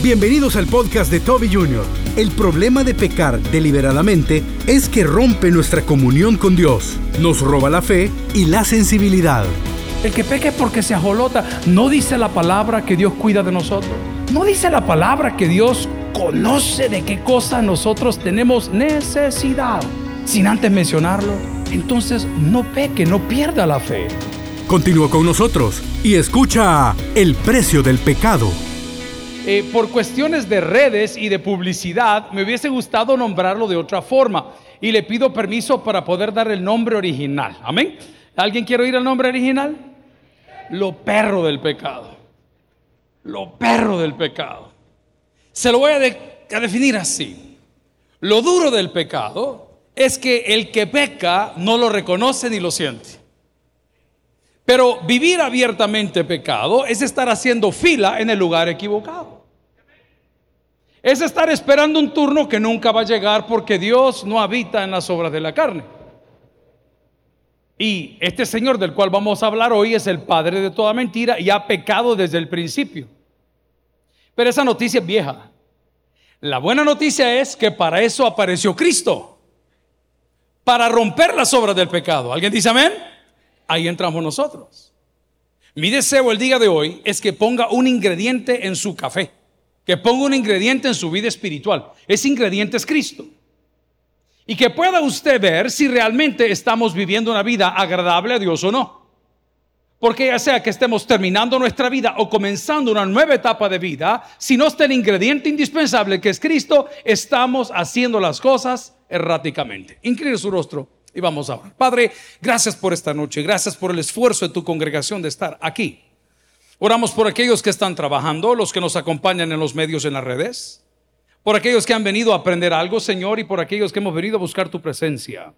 Bienvenidos al podcast de Toby Jr. El problema de pecar deliberadamente es que rompe nuestra comunión con Dios, nos roba la fe y la sensibilidad. El que peque porque se ajolota, no dice la palabra que Dios cuida de nosotros. No dice la palabra que Dios conoce de qué cosa nosotros tenemos necesidad. Sin antes mencionarlo, entonces no peque, no pierda la fe. Continúa con nosotros y escucha El precio del pecado. Eh, por cuestiones de redes y de publicidad, me hubiese gustado nombrarlo de otra forma. Y le pido permiso para poder dar el nombre original. Amén. ¿Alguien quiere oír el nombre original? Lo perro del pecado. Lo perro del pecado. Se lo voy a, a definir así. Lo duro del pecado es que el que peca no lo reconoce ni lo siente. Pero vivir abiertamente pecado es estar haciendo fila en el lugar equivocado. Es estar esperando un turno que nunca va a llegar porque Dios no habita en las obras de la carne. Y este Señor del cual vamos a hablar hoy es el Padre de toda mentira y ha pecado desde el principio. Pero esa noticia es vieja. La buena noticia es que para eso apareció Cristo. Para romper las obras del pecado. ¿Alguien dice amén? Ahí entramos nosotros. Mi deseo el día de hoy es que ponga un ingrediente en su café que ponga un ingrediente en su vida espiritual. Ese ingrediente es Cristo. Y que pueda usted ver si realmente estamos viviendo una vida agradable a Dios o no. Porque ya sea que estemos terminando nuestra vida o comenzando una nueva etapa de vida, si no está el ingrediente indispensable que es Cristo, estamos haciendo las cosas erráticamente. Incline su rostro y vamos a orar. Padre, gracias por esta noche, gracias por el esfuerzo de tu congregación de estar aquí. Oramos por aquellos que están trabajando, los que nos acompañan en los medios, en las redes, por aquellos que han venido a aprender algo, Señor, y por aquellos que hemos venido a buscar tu presencia.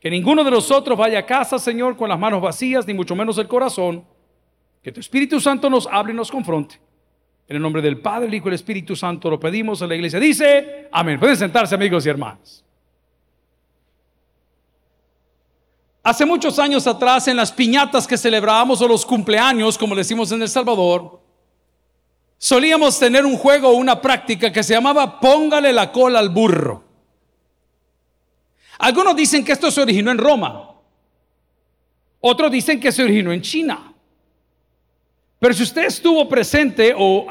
Que ninguno de nosotros vaya a casa, Señor, con las manos vacías, ni mucho menos el corazón. Que tu Espíritu Santo nos hable y nos confronte. En el nombre del Padre, el Hijo y el Espíritu Santo lo pedimos a la iglesia. Dice, amén. Pueden sentarse, amigos y hermanos. Hace muchos años atrás, en las piñatas que celebrábamos o los cumpleaños, como decimos en El Salvador, solíamos tener un juego o una práctica que se llamaba póngale la cola al burro. Algunos dicen que esto se originó en Roma, otros dicen que se originó en China. Pero si usted estuvo presente o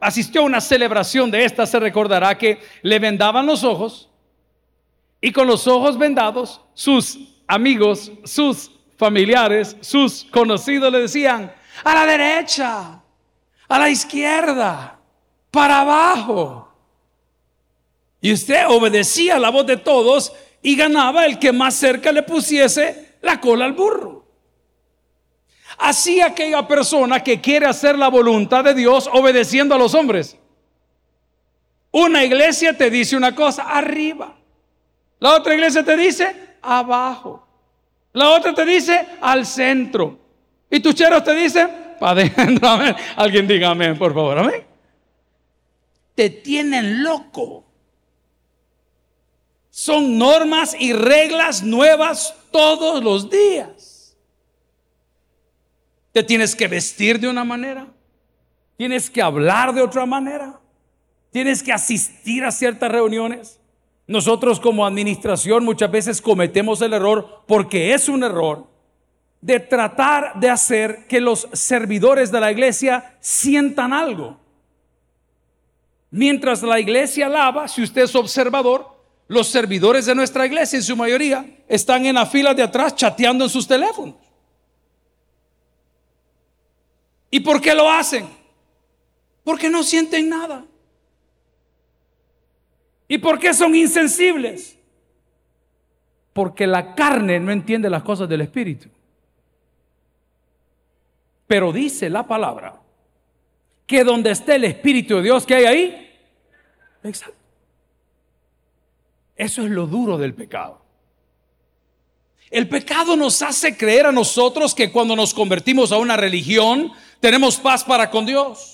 asistió a una celebración de esta, se recordará que le vendaban los ojos y con los ojos vendados sus amigos, sus familiares, sus conocidos le decían, a la derecha, a la izquierda, para abajo. Y usted obedecía la voz de todos y ganaba el que más cerca le pusiese la cola al burro. Así aquella persona que quiere hacer la voluntad de Dios obedeciendo a los hombres. Una iglesia te dice una cosa arriba. La otra iglesia te dice abajo. La otra te dice al centro. Y tus cheros te dicen para adentro. Alguien diga amén, por favor. Te tienen loco. Son normas y reglas nuevas todos los días. Te tienes que vestir de una manera. Tienes que hablar de otra manera. Tienes que asistir a ciertas reuniones. Nosotros como administración muchas veces cometemos el error, porque es un error, de tratar de hacer que los servidores de la iglesia sientan algo. Mientras la iglesia alaba, si usted es observador, los servidores de nuestra iglesia en su mayoría están en la fila de atrás chateando en sus teléfonos. ¿Y por qué lo hacen? Porque no sienten nada. ¿Y por qué son insensibles? Porque la carne no entiende las cosas del Espíritu. Pero dice la palabra que donde esté el Espíritu de Dios que hay ahí, exacto. Eso es lo duro del pecado. El pecado nos hace creer a nosotros que cuando nos convertimos a una religión tenemos paz para con Dios.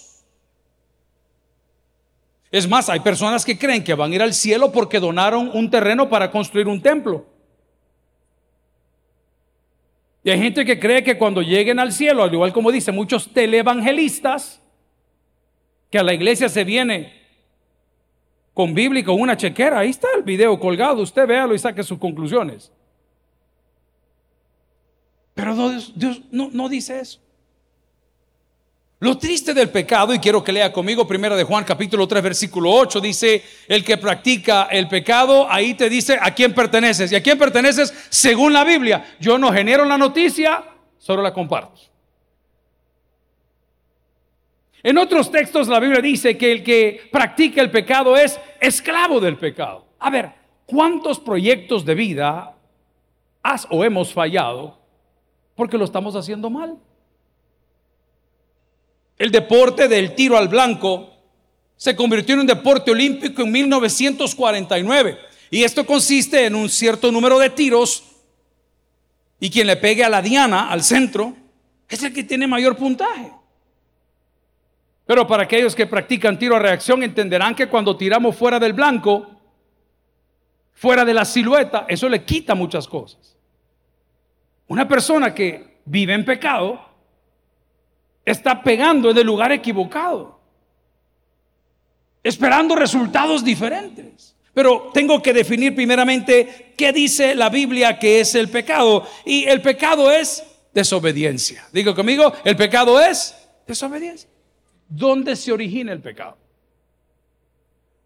Es más, hay personas que creen que van a ir al cielo porque donaron un terreno para construir un templo. Y hay gente que cree que cuando lleguen al cielo, al igual como dicen muchos televangelistas, que a la iglesia se viene con Biblia y con una chequera. Ahí está el video colgado, usted véalo y saque sus conclusiones. Pero Dios, no, no dice eso. Lo triste del pecado, y quiero que lea conmigo primero de Juan capítulo 3 versículo 8, dice, el que practica el pecado, ahí te dice a quién perteneces. ¿Y a quién perteneces? Según la Biblia. Yo no genero la noticia, solo la comparto. En otros textos la Biblia dice que el que practica el pecado es esclavo del pecado. A ver, ¿cuántos proyectos de vida has o hemos fallado porque lo estamos haciendo mal? El deporte del tiro al blanco se convirtió en un deporte olímpico en 1949. Y esto consiste en un cierto número de tiros y quien le pegue a la diana, al centro, es el que tiene mayor puntaje. Pero para aquellos que practican tiro a reacción entenderán que cuando tiramos fuera del blanco, fuera de la silueta, eso le quita muchas cosas. Una persona que vive en pecado está pegando en el lugar equivocado, esperando resultados diferentes. Pero tengo que definir primeramente qué dice la Biblia que es el pecado. Y el pecado es desobediencia. Digo conmigo, el pecado es desobediencia. ¿Dónde se origina el pecado?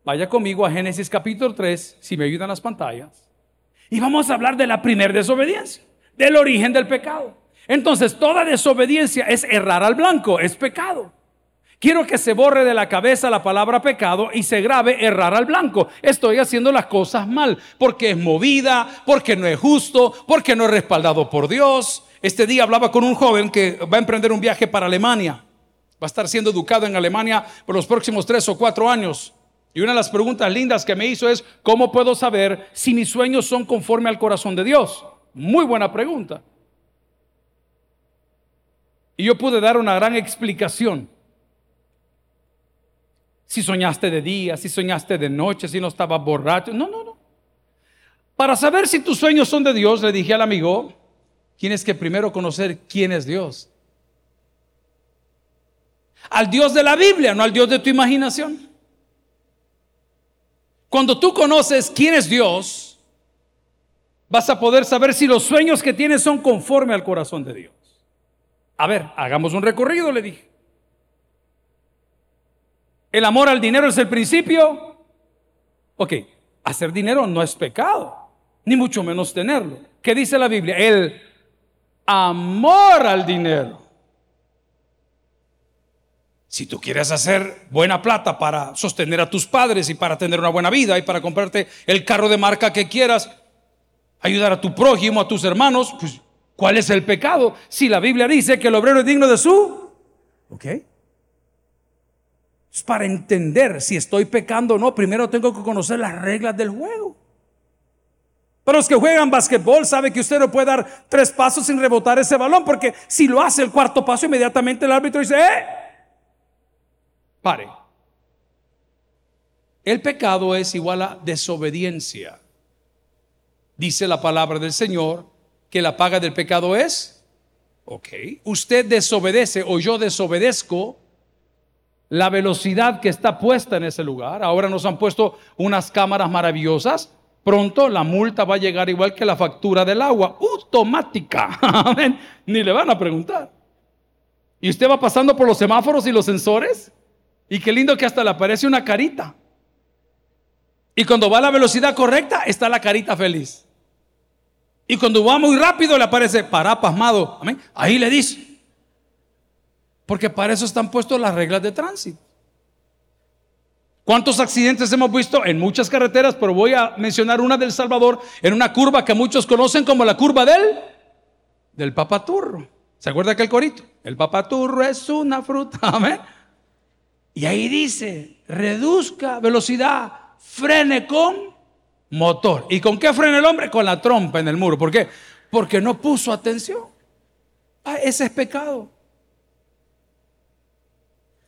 Vaya conmigo a Génesis capítulo 3, si me ayudan las pantallas. Y vamos a hablar de la primera desobediencia, del origen del pecado. Entonces, toda desobediencia es errar al blanco, es pecado. Quiero que se borre de la cabeza la palabra pecado y se grabe errar al blanco. Estoy haciendo las cosas mal porque es movida, porque no es justo, porque no es respaldado por Dios. Este día hablaba con un joven que va a emprender un viaje para Alemania. Va a estar siendo educado en Alemania por los próximos tres o cuatro años. Y una de las preguntas lindas que me hizo es, ¿cómo puedo saber si mis sueños son conforme al corazón de Dios? Muy buena pregunta. Y yo pude dar una gran explicación. Si soñaste de día, si soñaste de noche, si no estabas borracho. No, no, no. Para saber si tus sueños son de Dios, le dije al amigo, tienes que primero conocer quién es Dios. Al Dios de la Biblia, no al Dios de tu imaginación. Cuando tú conoces quién es Dios, vas a poder saber si los sueños que tienes son conforme al corazón de Dios. A ver, hagamos un recorrido, le dije. El amor al dinero es el principio. Ok, hacer dinero no es pecado, ni mucho menos tenerlo. ¿Qué dice la Biblia? El amor al dinero. Si tú quieres hacer buena plata para sostener a tus padres y para tener una buena vida y para comprarte el carro de marca que quieras, ayudar a tu prójimo, a tus hermanos, pues ¿Cuál es el pecado? Si la Biblia dice que el obrero es digno de su... ¿Ok? Es para entender si estoy pecando o no, primero tengo que conocer las reglas del juego. Para los que juegan basquetbol, sabe que usted no puede dar tres pasos sin rebotar ese balón, porque si lo hace el cuarto paso, inmediatamente el árbitro dice, ¡eh! Pare. El pecado es igual a desobediencia. Dice la palabra del Señor que la paga del pecado es? Ok. Usted desobedece o yo desobedezco la velocidad que está puesta en ese lugar. Ahora nos han puesto unas cámaras maravillosas. Pronto la multa va a llegar igual que la factura del agua, automática. Ni le van a preguntar. Y usted va pasando por los semáforos y los sensores. Y qué lindo que hasta le aparece una carita. Y cuando va a la velocidad correcta, está la carita feliz. Y cuando va muy rápido le aparece para pasmado. Ahí le dice. Porque para eso están puestas las reglas de tránsito. ¿Cuántos accidentes hemos visto en muchas carreteras? Pero voy a mencionar una del Salvador en una curva que muchos conocen como la curva del del papaturro. ¿Se acuerda aquel corito? El papaturro es una fruta. Amén. Y ahí dice, reduzca velocidad, frene con motor. ¿Y con qué frena el hombre? Con la trompa en el muro. ¿Por qué? Porque no puso atención. Ah, ese es pecado.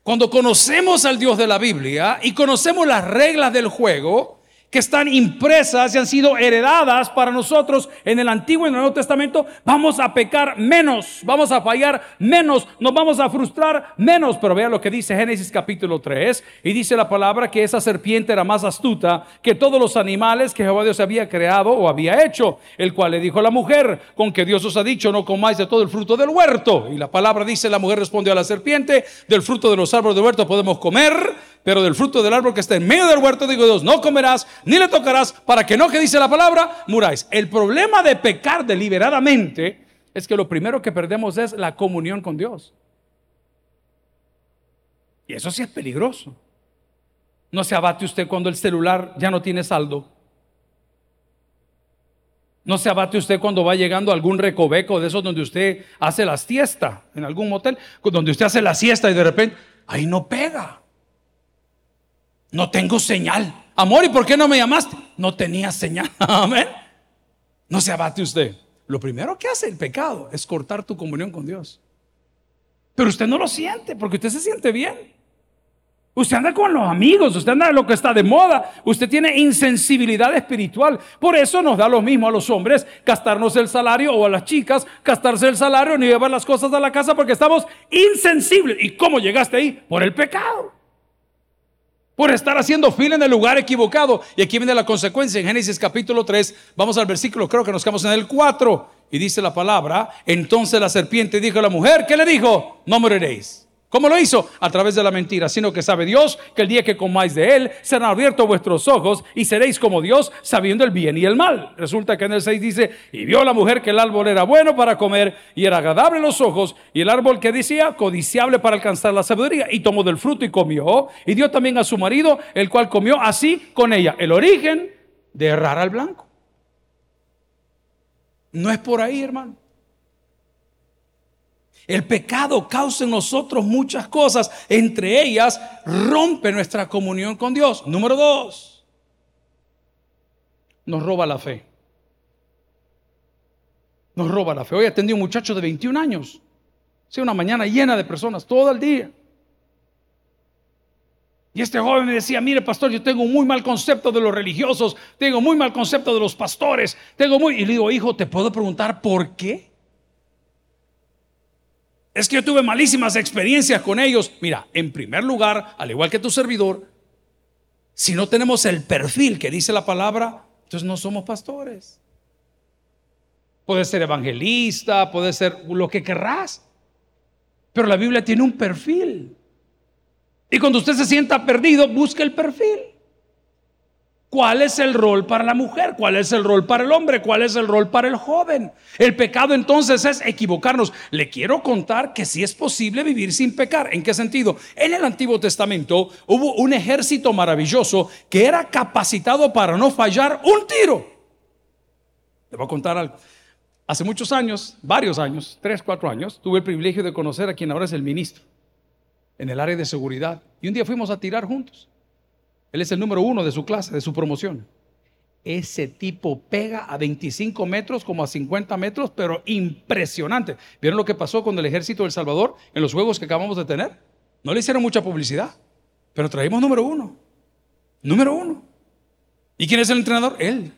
Cuando conocemos al Dios de la Biblia y conocemos las reglas del juego, que están impresas y han sido heredadas para nosotros en el Antiguo y en el Nuevo Testamento, vamos a pecar menos, vamos a fallar menos, nos vamos a frustrar menos. Pero vea lo que dice Génesis capítulo 3 y dice la palabra que esa serpiente era más astuta que todos los animales que Jehová Dios había creado o había hecho, el cual le dijo a la mujer, con que Dios os ha dicho, no comáis de todo el fruto del huerto. Y la palabra dice, la mujer respondió a la serpiente, del fruto de los árboles del huerto podemos comer pero del fruto del árbol que está en medio del huerto, digo Dios, no comerás ni le tocarás para que no, que dice la palabra, muráis. El problema de pecar deliberadamente es que lo primero que perdemos es la comunión con Dios. Y eso sí es peligroso. No se abate usted cuando el celular ya no tiene saldo. No se abate usted cuando va llegando algún recoveco de esos donde usted hace la siesta, en algún motel, donde usted hace la siesta y de repente, ahí no pega. No tengo señal. Amor, ¿y por qué no me llamaste? No tenía señal. Amén. No se abate usted. Lo primero que hace el pecado es cortar tu comunión con Dios. Pero usted no lo siente porque usted se siente bien. Usted anda con los amigos, usted anda en lo que está de moda, usted tiene insensibilidad espiritual. Por eso nos da lo mismo a los hombres gastarnos el salario o a las chicas gastarse el salario ni llevar las cosas a la casa porque estamos insensibles. ¿Y cómo llegaste ahí? Por el pecado por estar haciendo fila en el lugar equivocado. Y aquí viene la consecuencia en Génesis capítulo 3. Vamos al versículo, creo que nos quedamos en el 4. Y dice la palabra, entonces la serpiente dijo a la mujer, ¿qué le dijo? No moriréis. ¿Cómo lo hizo? A través de la mentira, sino que sabe Dios que el día que comáis de él serán abiertos vuestros ojos y seréis como Dios sabiendo el bien y el mal. Resulta que en el 6 dice, y vio la mujer que el árbol era bueno para comer y era agradable los ojos y el árbol que decía codiciable para alcanzar la sabiduría y tomó del fruto y comió y dio también a su marido, el cual comió así con ella. El origen de errar al blanco. No es por ahí, hermano. El pecado causa en nosotros muchas cosas, entre ellas rompe nuestra comunión con Dios. Número dos, nos roba la fe. Nos roba la fe. Hoy atendí a un muchacho de 21 años. Sí, una mañana llena de personas, todo el día. Y este joven me decía, mire pastor, yo tengo un muy mal concepto de los religiosos, tengo muy mal concepto de los pastores, tengo muy... Y le digo, hijo, ¿te puedo preguntar por qué? Es que yo tuve malísimas experiencias con ellos. Mira, en primer lugar, al igual que tu servidor, si no tenemos el perfil que dice la palabra, entonces no somos pastores. Puede ser evangelista, puede ser lo que querrás. Pero la Biblia tiene un perfil. Y cuando usted se sienta perdido, busque el perfil. ¿Cuál es el rol para la mujer? ¿Cuál es el rol para el hombre? ¿Cuál es el rol para el joven? El pecado entonces es equivocarnos. Le quiero contar que si es posible vivir sin pecar. ¿En qué sentido? En el Antiguo Testamento hubo un ejército maravilloso que era capacitado para no fallar un tiro. Le voy a contar algo. Hace muchos años, varios años, tres, cuatro años, tuve el privilegio de conocer a quien ahora es el ministro en el área de seguridad. Y un día fuimos a tirar juntos. Él es el número uno de su clase, de su promoción. Ese tipo pega a 25 metros como a 50 metros, pero impresionante. ¿Vieron lo que pasó con el ejército del Salvador en los juegos que acabamos de tener? No le hicieron mucha publicidad, pero traímos número uno. Número uno. ¿Y quién es el entrenador? Él.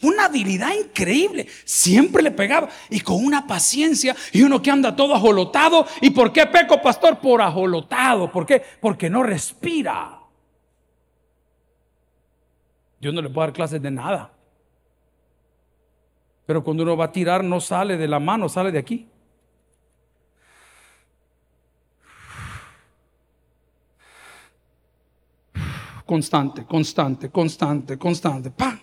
Una habilidad increíble. Siempre le pegaba. Y con una paciencia. Y uno que anda todo ajolotado. ¿Y por qué peco, pastor? Por ajolotado. ¿Por qué? Porque no respira. Yo no le puedo dar clases de nada. Pero cuando uno va a tirar no sale de la mano, sale de aquí. Constante, constante, constante, constante. ¡Pam!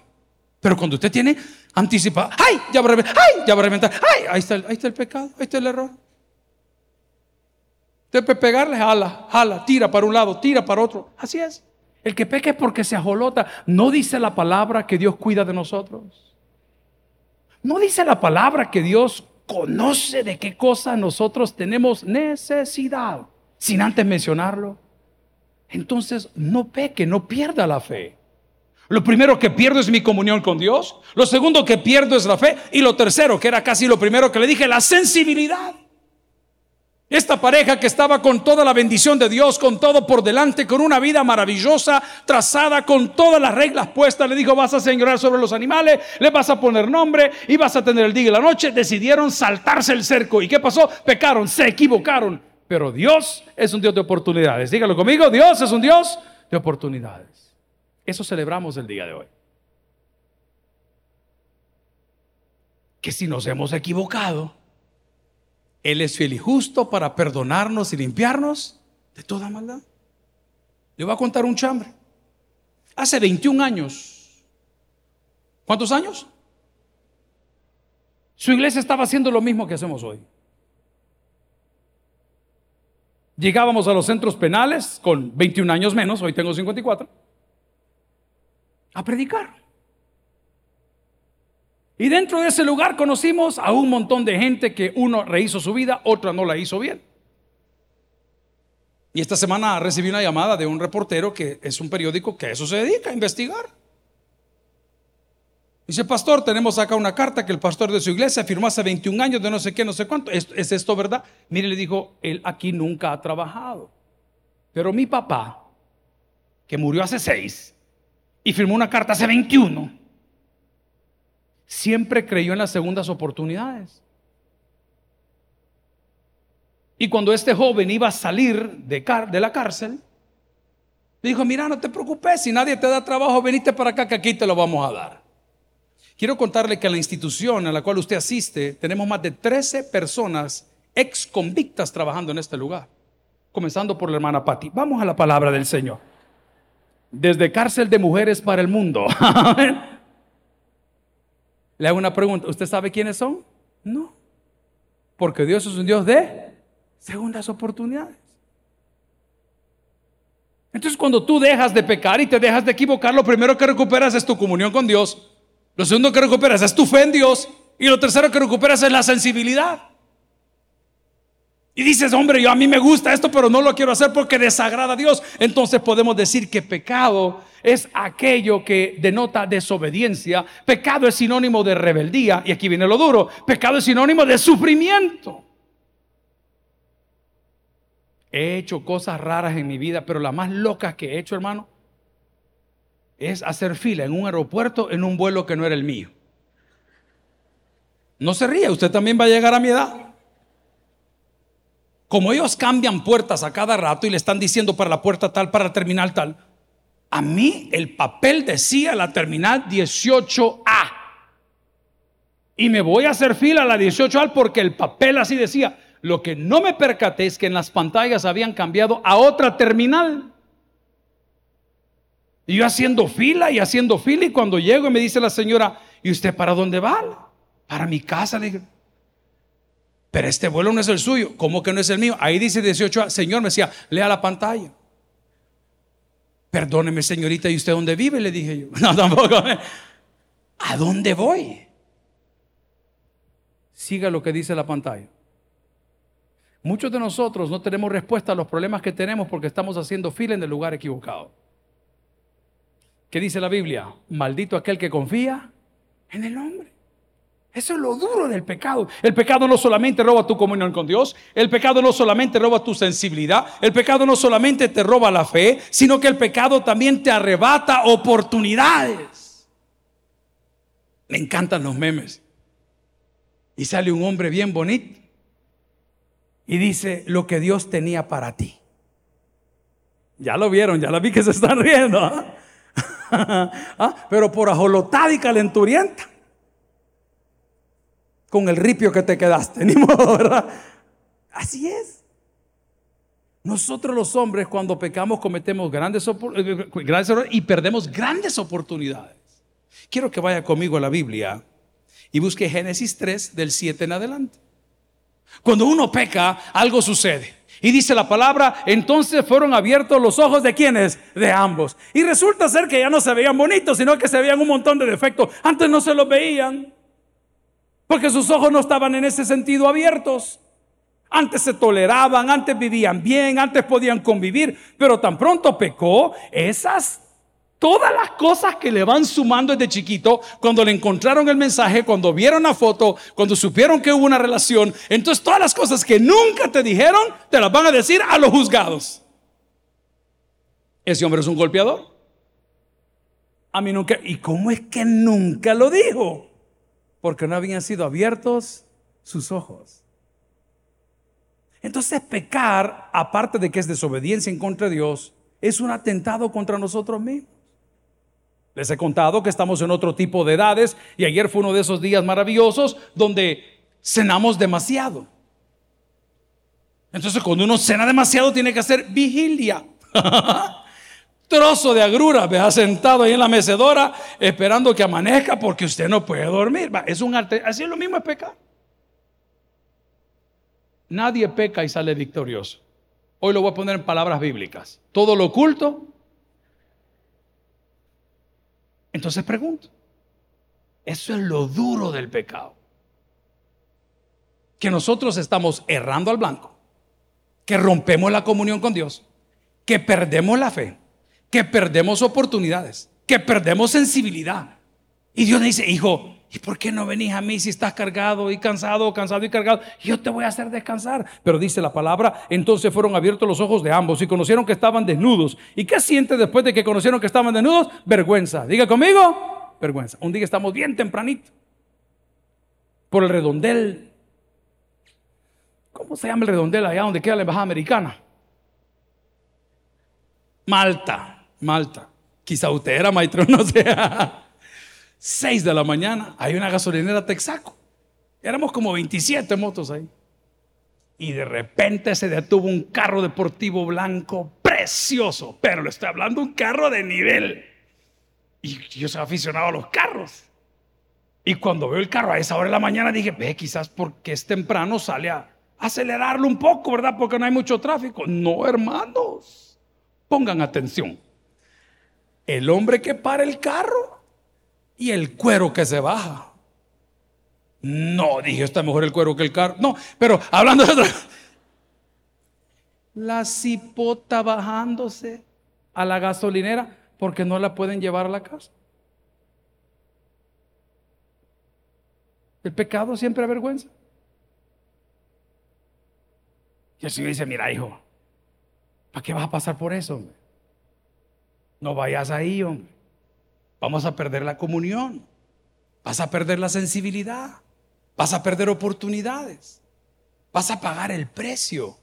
Pero cuando usted tiene anticipado, ¡ay! Ya va a reventar, ¡ay! Ya va a reventar, ¡ay! Ahí está, ahí está el pecado, ahí está el error. Usted puede pegarle, jala, jala, tira para un lado, tira para otro. Así es. El que peque es porque se ajolota. No dice la palabra que Dios cuida de nosotros. No dice la palabra que Dios conoce de qué cosa nosotros tenemos necesidad, sin antes mencionarlo. Entonces no peque, no pierda la fe. Lo primero que pierdo es mi comunión con Dios. Lo segundo que pierdo es la fe. Y lo tercero, que era casi lo primero que le dije, la sensibilidad. Esta pareja que estaba con toda la bendición de Dios, con todo por delante, con una vida maravillosa, trazada, con todas las reglas puestas, le dijo, vas a señorar sobre los animales, le vas a poner nombre y vas a tener el día y la noche. Decidieron saltarse el cerco. ¿Y qué pasó? Pecaron, se equivocaron. Pero Dios es un Dios de oportunidades. Dígalo conmigo, Dios es un Dios de oportunidades. Eso celebramos el día de hoy. Que si nos hemos equivocado, él es fiel y justo para perdonarnos y limpiarnos de toda maldad. Le voy a contar un chambre. Hace 21 años. ¿Cuántos años? Su iglesia estaba haciendo lo mismo que hacemos hoy. Llegábamos a los centros penales con 21 años menos, hoy tengo 54, a predicar. Y dentro de ese lugar conocimos a un montón de gente que uno rehizo su vida, otra no la hizo bien. Y esta semana recibí una llamada de un reportero que es un periódico que a eso se dedica, a investigar. Dice, pastor, tenemos acá una carta que el pastor de su iglesia firmó hace 21 años de no sé qué, no sé cuánto. ¿Es, ¿Es, esto verdad? Mire, le dijo, él aquí nunca ha trabajado. Pero mi papá, que murió hace 6 y firmó una carta hace 21, siempre creyó en las segundas oportunidades. Y cuando este joven iba a salir de, la cárcel, le dijo, mira, no te preocupes, si nadie te da trabajo, venite para acá que aquí te lo vamos a dar. Quiero contarle que en la institución a la cual usted asiste tenemos más de 13 personas ex convictas trabajando en este lugar, comenzando por la hermana Patti. Vamos a la palabra del Señor. Desde cárcel de mujeres para el mundo. Le hago una pregunta, ¿usted sabe quiénes son? No. Porque Dios es un Dios de segundas oportunidades. Entonces cuando tú dejas de pecar y te dejas de equivocar, lo primero que recuperas es tu comunión con Dios. Lo segundo que recuperas es tu fe en Dios. Y lo tercero que recuperas es la sensibilidad. Y dices, hombre, yo a mí me gusta esto, pero no lo quiero hacer porque desagrada a Dios. Entonces podemos decir que pecado es aquello que denota desobediencia. Pecado es sinónimo de rebeldía. Y aquí viene lo duro. Pecado es sinónimo de sufrimiento. He hecho cosas raras en mi vida, pero la más loca que he hecho, hermano, es hacer fila en un aeropuerto en un vuelo que no era el mío. No se ría, usted también va a llegar a mi edad. Como ellos cambian puertas a cada rato y le están diciendo para la puerta tal, para la terminal tal, a mí el papel decía la terminal 18A. Y me voy a hacer fila a la 18A porque el papel así decía. Lo que no me percaté es que en las pantallas habían cambiado a otra terminal. Y yo haciendo fila y haciendo fila y cuando llego me dice la señora, ¿y usted para dónde va? Para mi casa. Le pero este vuelo no es el suyo. ¿Cómo que no es el mío? Ahí dice 18, Señor, me decía, lea la pantalla. Perdóneme, señorita, ¿y usted dónde vive? Le dije yo. No, tampoco. ¿A dónde voy? Siga lo que dice la pantalla. Muchos de nosotros no tenemos respuesta a los problemas que tenemos porque estamos haciendo fila en el lugar equivocado. ¿Qué dice la Biblia? Maldito aquel que confía en el hombre. Eso es lo duro del pecado. El pecado no solamente roba tu comunión con Dios, el pecado no solamente roba tu sensibilidad, el pecado no solamente te roba la fe, sino que el pecado también te arrebata oportunidades. Me encantan los memes. Y sale un hombre bien bonito y dice lo que Dios tenía para ti. Ya lo vieron, ya la vi que se están riendo. ¿ah? ¿Ah? Pero por ajolotada y calenturienta con el ripio que te quedaste, ni modo, ¿verdad? Así es. Nosotros los hombres cuando pecamos cometemos grandes, eh, grandes errores y perdemos grandes oportunidades. Quiero que vaya conmigo a la Biblia y busque Génesis 3 del 7 en adelante. Cuando uno peca, algo sucede. Y dice la palabra, entonces fueron abiertos los ojos de quienes, de ambos. Y resulta ser que ya no se veían bonitos, sino que se veían un montón de defectos. Antes no se los veían. Porque sus ojos no estaban en ese sentido abiertos. Antes se toleraban, antes vivían bien, antes podían convivir, pero tan pronto pecó, esas Todas las cosas que le van sumando desde chiquito, cuando le encontraron el mensaje, cuando vieron la foto, cuando supieron que hubo una relación, entonces todas las cosas que nunca te dijeron, te las van a decir a los juzgados. Ese hombre es un golpeador. A mí nunca. ¿Y cómo es que nunca lo dijo? Porque no habían sido abiertos sus ojos. Entonces pecar, aparte de que es desobediencia en contra de Dios, es un atentado contra nosotros mismos. Les he contado que estamos en otro tipo de edades y ayer fue uno de esos días maravillosos donde cenamos demasiado. Entonces cuando uno cena demasiado tiene que hacer vigilia. Trozo de agrura, vea sentado ahí en la mecedora esperando que amanezca porque usted no puede dormir. Es un arte, así es lo mismo es pecar. Nadie peca y sale victorioso. Hoy lo voy a poner en palabras bíblicas. Todo lo oculto. Entonces pregunto, eso es lo duro del pecado. Que nosotros estamos errando al blanco, que rompemos la comunión con Dios, que perdemos la fe, que perdemos oportunidades, que perdemos sensibilidad. Y Dios dice, hijo, ¿Y por qué no venís a mí si estás cargado y cansado, cansado y cargado? Yo te voy a hacer descansar. Pero dice la palabra, entonces fueron abiertos los ojos de ambos y conocieron que estaban desnudos. ¿Y qué siente después de que conocieron que estaban desnudos? Vergüenza. Diga conmigo, vergüenza. Un día estamos bien tempranito por el redondel. ¿Cómo se llama el redondel allá donde queda la embajada americana? Malta, Malta. Quizá usted era maestro, no sé. 6 de la mañana, hay una gasolinera Texaco. Éramos como 27 motos ahí. Y de repente se detuvo un carro deportivo blanco precioso, pero le estoy hablando un carro de nivel. Y yo soy aficionado a los carros. Y cuando veo el carro a esa hora de la mañana dije, ve, quizás porque es temprano sale a acelerarlo un poco, ¿verdad? Porque no hay mucho tráfico. No, hermanos, pongan atención. El hombre que para el carro y el cuero que se baja. No, dije, está mejor el cuero que el carro. No, pero hablando de otra. La cipota bajándose a la gasolinera porque no la pueden llevar a la casa. El pecado siempre avergüenza. Y el Señor dice, mira hijo, ¿para qué vas a pasar por eso? No vayas ahí, hombre. Vamos a perder la comunión. Vas a perder la sensibilidad. Vas a perder oportunidades. Vas a pagar el precio.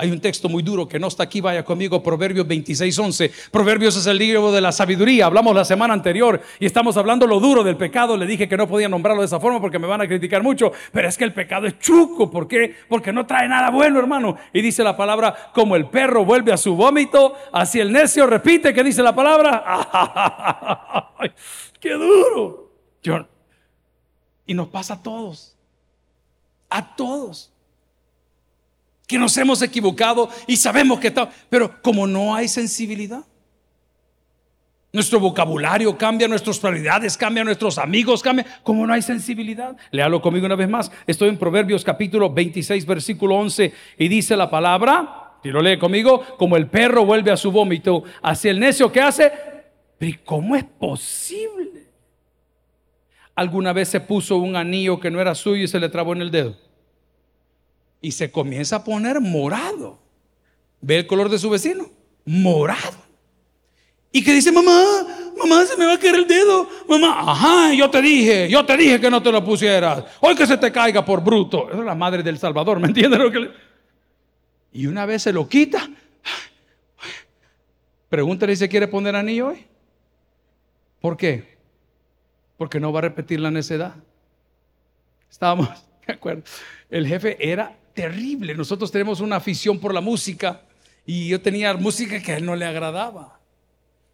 Hay un texto muy duro que no está aquí, vaya conmigo, Proverbios 26, 11. Proverbios es el libro de la sabiduría. Hablamos la semana anterior y estamos hablando lo duro del pecado. Le dije que no podía nombrarlo de esa forma porque me van a criticar mucho, pero es que el pecado es chuco. ¿Por qué? Porque no trae nada bueno, hermano. Y dice la palabra, como el perro vuelve a su vómito, así el necio repite que dice la palabra. ¡Qué duro! y nos pasa a todos. A todos que nos hemos equivocado y sabemos que está, pero como no hay sensibilidad, nuestro vocabulario cambia, nuestras prioridades cambian, nuestros amigos cambian, como no hay sensibilidad. Léalo conmigo una vez más. Estoy en Proverbios capítulo 26, versículo 11 y dice la palabra, y lo lee conmigo, como el perro vuelve a su vómito, hacia el necio que hace, pero ¿cómo es posible? ¿Alguna vez se puso un anillo que no era suyo y se le trabó en el dedo? Y se comienza a poner morado. ¿Ve el color de su vecino? Morado. Y que dice, mamá, mamá, se me va a caer el dedo. Mamá, ajá, yo te dije, yo te dije que no te lo pusieras. Hoy que se te caiga por bruto. Esa es la madre del Salvador, ¿me entiendes lo que Y una vez se lo quita. Pregúntale si se quiere poner anillo hoy. ¿Por qué? Porque no va a repetir la necedad. Estábamos, de acuerdo. El jefe era terrible. Nosotros tenemos una afición por la música y yo tenía música que a él no le agradaba.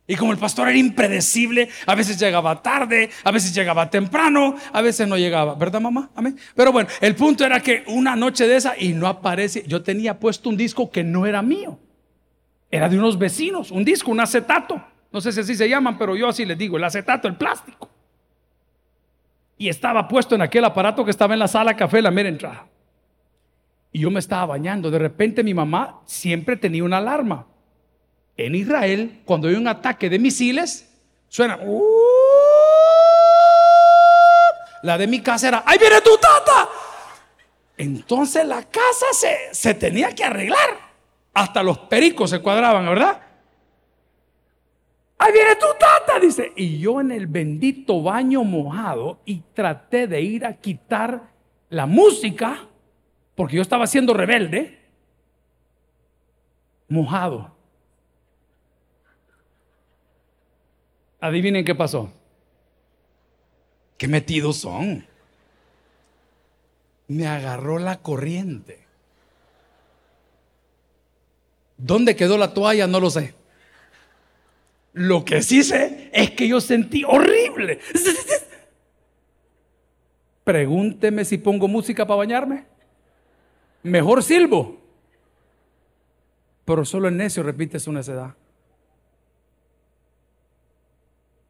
Y como el pastor era impredecible, a veces llegaba tarde, a veces llegaba temprano, a veces no llegaba, ¿verdad mamá? Amén. Pero bueno, el punto era que una noche de esa y no aparece, yo tenía puesto un disco que no era mío, era de unos vecinos, un disco, un acetato, no sé si así se llaman, pero yo así les digo, el acetato, el plástico. Y estaba puesto en aquel aparato que estaba en la sala café, la mera entrada y yo me estaba bañando. De repente mi mamá siempre tenía una alarma. En Israel, cuando hay un ataque de misiles, Suena. La de mi casa era, ¡ahí viene tu tata! Entonces la casa se, se tenía que arreglar. Hasta los pericos se cuadraban, ¿verdad? Ahí viene tu tata, dice. Y yo en el bendito baño mojado y traté de ir a quitar la música, porque yo estaba siendo rebelde, mojado. Adivinen qué pasó. Qué metidos son. Me agarró la corriente. ¿Dónde quedó la toalla? No lo sé. Lo que sí sé es que yo sentí horrible. Pregúnteme si pongo música para bañarme. Mejor silbo. Pero solo el necio repite su necedad.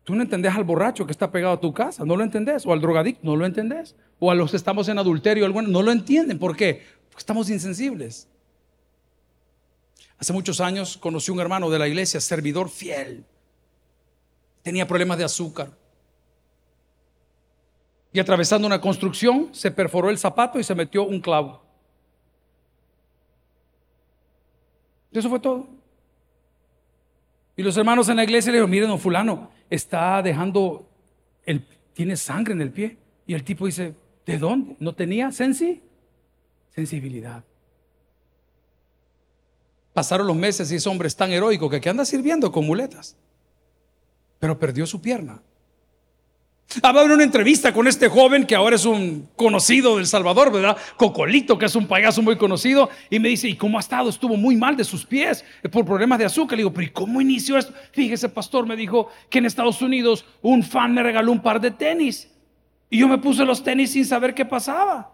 Tú no entendés al borracho que está pegado a tu casa, no lo entendés. O al drogadicto, no lo entendés. O a los que estamos en adulterio, no lo entienden. ¿Por qué? Porque estamos insensibles. Hace muchos años conocí un hermano de la iglesia, servidor fiel. Tenía problemas de azúcar. Y atravesando una construcción, se perforó el zapato y se metió un clavo. Eso fue todo. Y los hermanos en la iglesia le dijeron, miren, don fulano, está dejando, el, tiene sangre en el pie. Y el tipo dice, ¿de dónde? ¿No tenía sensi? sensibilidad? Pasaron los meses y ese hombre es tan heroico que, que anda sirviendo con muletas. Pero perdió su pierna. Hablaba en una entrevista con este joven que ahora es un conocido del Salvador, ¿verdad? Cocolito, que es un payaso muy conocido, y me dice, ¿y cómo ha estado? Estuvo muy mal de sus pies por problemas de azúcar. Le digo, pero ¿y cómo inició esto? Fíjese, pastor, me dijo que en Estados Unidos un fan me regaló un par de tenis, y yo me puse los tenis sin saber qué pasaba.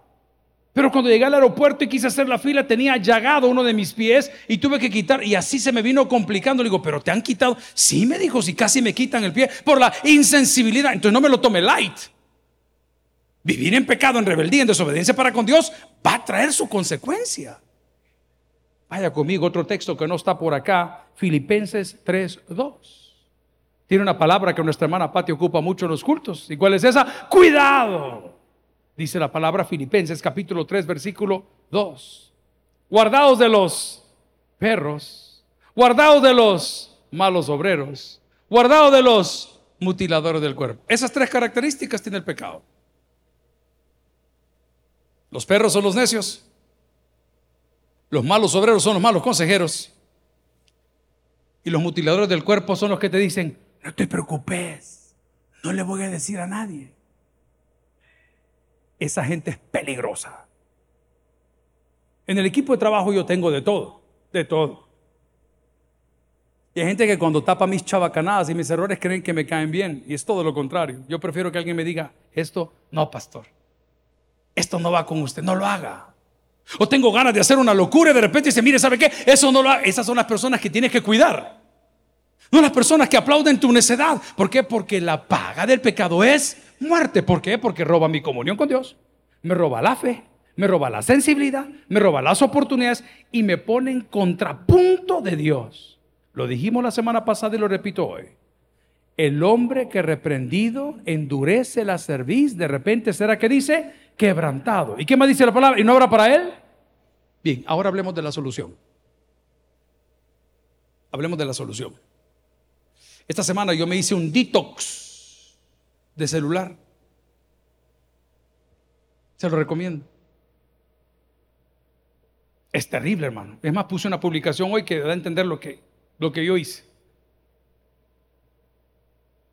Pero cuando llegué al aeropuerto y quise hacer la fila, tenía llagado uno de mis pies y tuve que quitar. Y así se me vino complicando. Le digo, pero te han quitado. Sí, me dijo, si casi me quitan el pie por la insensibilidad. Entonces no me lo tome light. Vivir en pecado, en rebeldía, en desobediencia para con Dios va a traer su consecuencia. Vaya conmigo, otro texto que no está por acá, Filipenses 3:2. Tiene una palabra que nuestra hermana Pati ocupa mucho en los cultos. ¿Y cuál es esa? Cuidado dice la palabra Filipenses capítulo 3 versículo 2. Guardados de los perros, guardados de los malos obreros, guardados de los mutiladores del cuerpo. Esas tres características tiene el pecado. Los perros son los necios, los malos obreros son los malos consejeros y los mutiladores del cuerpo son los que te dicen, no te preocupes, no le voy a decir a nadie esa gente es peligrosa. En el equipo de trabajo yo tengo de todo, de todo. Y hay gente que cuando tapa mis chabacanadas y mis errores creen que me caen bien. Y es todo lo contrario. Yo prefiero que alguien me diga, esto no, pastor. Esto no va con usted, no lo haga. O tengo ganas de hacer una locura y de repente dice, mire, ¿sabe qué? Eso no lo. Esas son las personas que tienes que cuidar. No las personas que aplauden tu necedad. ¿Por qué? Porque la paga del pecado es muerte. ¿Por qué? Porque roba mi comunión con Dios, me roba la fe, me roba la sensibilidad, me roba las oportunidades y me pone en contrapunto de Dios. Lo dijimos la semana pasada y lo repito hoy. El hombre que reprendido endurece la cerviz, de repente será que dice quebrantado. ¿Y qué más dice la palabra? ¿Y no habrá para él? Bien, ahora hablemos de la solución. Hablemos de la solución. Esta semana yo me hice un detox de celular. Se lo recomiendo. Es terrible, hermano. Es más, puse una publicación hoy que da a entender lo que, lo que yo hice.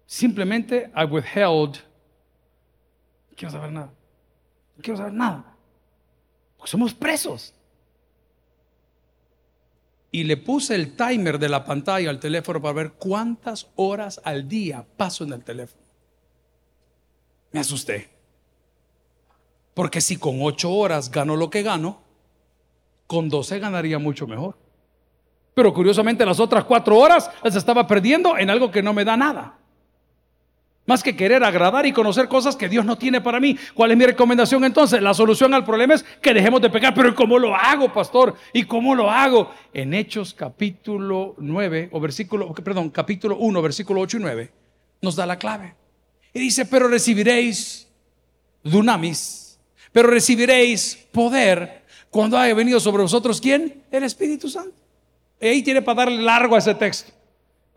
Simplemente I withheld. No quiero saber nada. No quiero saber nada. Porque somos presos. Y le puse el timer de la pantalla al teléfono para ver cuántas horas al día paso en el teléfono me asusté. Porque si con ocho horas gano lo que gano, con doce ganaría mucho mejor. Pero curiosamente las otras cuatro horas las estaba perdiendo en algo que no me da nada. Más que querer agradar y conocer cosas que Dios no tiene para mí. ¿Cuál es mi recomendación entonces? La solución al problema es que dejemos de pecar. Pero ¿cómo lo hago, pastor? ¿Y cómo lo hago? En Hechos capítulo 9 o versículo, perdón, capítulo 1, versículo 8 y 9 nos da la clave. Y dice, pero recibiréis dunamis, pero recibiréis poder cuando haya venido sobre vosotros, ¿quién? El Espíritu Santo. Y ahí tiene para darle largo a ese texto.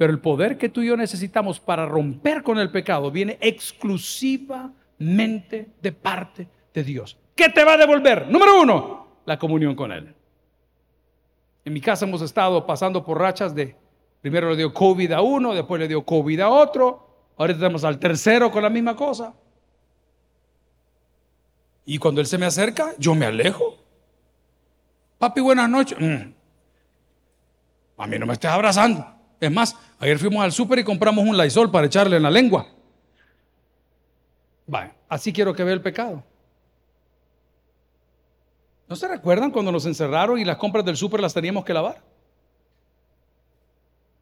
Pero el poder que tú y yo necesitamos para romper con el pecado viene exclusivamente de parte de Dios. ¿Qué te va a devolver? Número uno, la comunión con Él. En mi casa hemos estado pasando por rachas de, primero le dio COVID a uno, después le dio COVID a otro, ahora estamos al tercero con la misma cosa. Y cuando Él se me acerca, yo me alejo. Papi, buenas noches. Mm. A mí no me estés abrazando. Es más, ayer fuimos al súper y compramos un Lysol para echarle en la lengua. Vale, así quiero que vea el pecado. ¿No se recuerdan cuando nos encerraron y las compras del súper las teníamos que lavar?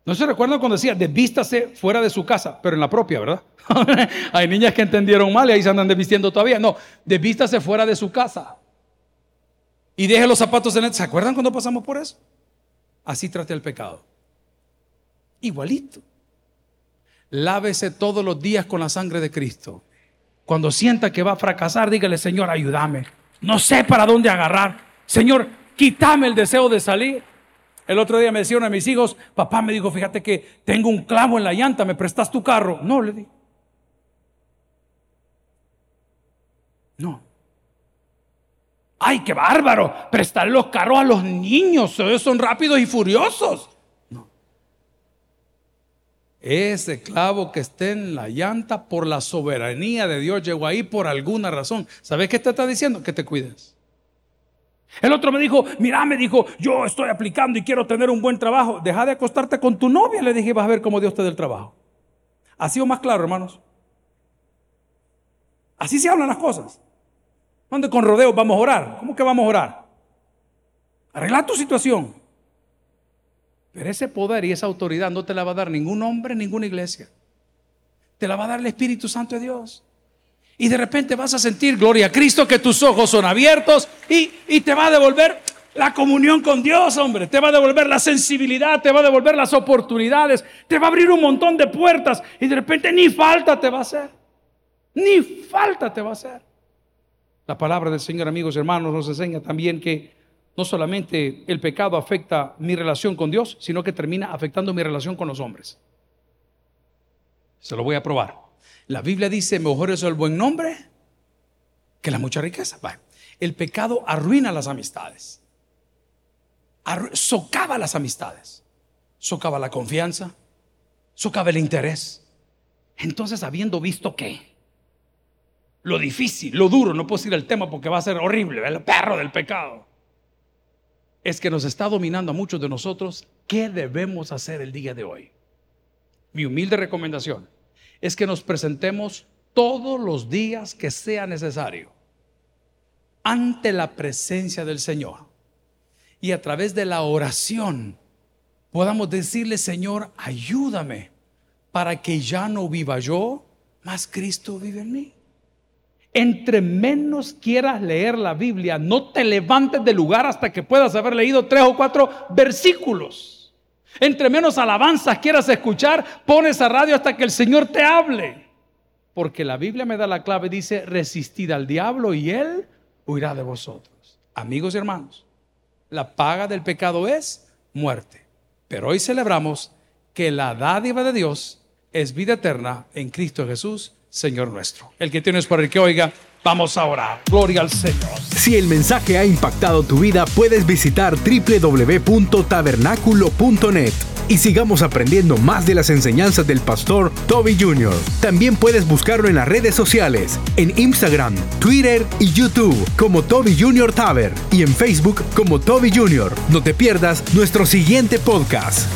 ¿No se recuerdan cuando decía, desvístase fuera de su casa, pero en la propia, ¿verdad? Hay niñas que entendieron mal y ahí se andan desvistiendo todavía. No, desvístase fuera de su casa. Y deje los zapatos en el... ¿Se acuerdan cuando pasamos por eso? Así trate el pecado. Igualito. Lávese todos los días con la sangre de Cristo. Cuando sienta que va a fracasar, dígale, Señor, ayúdame. No sé para dónde agarrar. Señor, quítame el deseo de salir. El otro día me decían a mis hijos, papá me dijo, fíjate que tengo un clavo en la llanta, ¿me prestas tu carro? No, le di. No. Ay, qué bárbaro, prestar los carros a los niños, ellos son rápidos y furiosos. Ese clavo que esté en la llanta por la soberanía de Dios llegó ahí por alguna razón. ¿Sabes qué te está diciendo? Que te cuides. El otro me dijo, mira, me dijo, yo estoy aplicando y quiero tener un buen trabajo. Deja de acostarte con tu novia. Le dije, vas a ver cómo Dios te da el trabajo. ¿Ha sido más claro, hermanos? Así se hablan las cosas. ¿Dónde con rodeos vamos a orar? ¿Cómo que vamos a orar? Arregla tu situación. Pero ese poder y esa autoridad no te la va a dar ningún hombre, ninguna iglesia. Te la va a dar el Espíritu Santo de Dios. Y de repente vas a sentir, gloria a Cristo, que tus ojos son abiertos y, y te va a devolver la comunión con Dios, hombre. Te va a devolver la sensibilidad, te va a devolver las oportunidades, te va a abrir un montón de puertas y de repente ni falta te va a hacer. Ni falta te va a hacer. La palabra del Señor, amigos hermanos, nos enseña también que no solamente el pecado afecta mi relación con Dios, sino que termina afectando mi relación con los hombres. Se lo voy a probar. La Biblia dice, mejor es el buen nombre que la mucha riqueza. el pecado arruina las amistades. socava las amistades. Socava la confianza. Socava el interés. Entonces, habiendo visto que lo difícil, lo duro, no puedo decir el tema porque va a ser horrible, el perro del pecado es que nos está dominando a muchos de nosotros. ¿Qué debemos hacer el día de hoy? Mi humilde recomendación es que nos presentemos todos los días que sea necesario ante la presencia del Señor y a través de la oración podamos decirle, Señor, ayúdame para que ya no viva yo, más Cristo vive en mí. Entre menos quieras leer la Biblia, no te levantes del lugar hasta que puedas haber leído tres o cuatro versículos. Entre menos alabanzas quieras escuchar, pones a radio hasta que el Señor te hable. Porque la Biblia me da la clave, dice, resistid al diablo y él huirá de vosotros. Amigos y hermanos, la paga del pecado es muerte. Pero hoy celebramos que la dádiva de Dios es vida eterna en Cristo Jesús Señor nuestro. El que tienes por el que oiga, vamos a. Gloria al Señor. Si el mensaje ha impactado tu vida, puedes visitar www.tabernaculo.net y sigamos aprendiendo más de las enseñanzas del pastor Toby Jr. También puedes buscarlo en las redes sociales, en Instagram, Twitter y YouTube como Toby Jr. Taber y en Facebook como Toby Jr. No te pierdas nuestro siguiente podcast.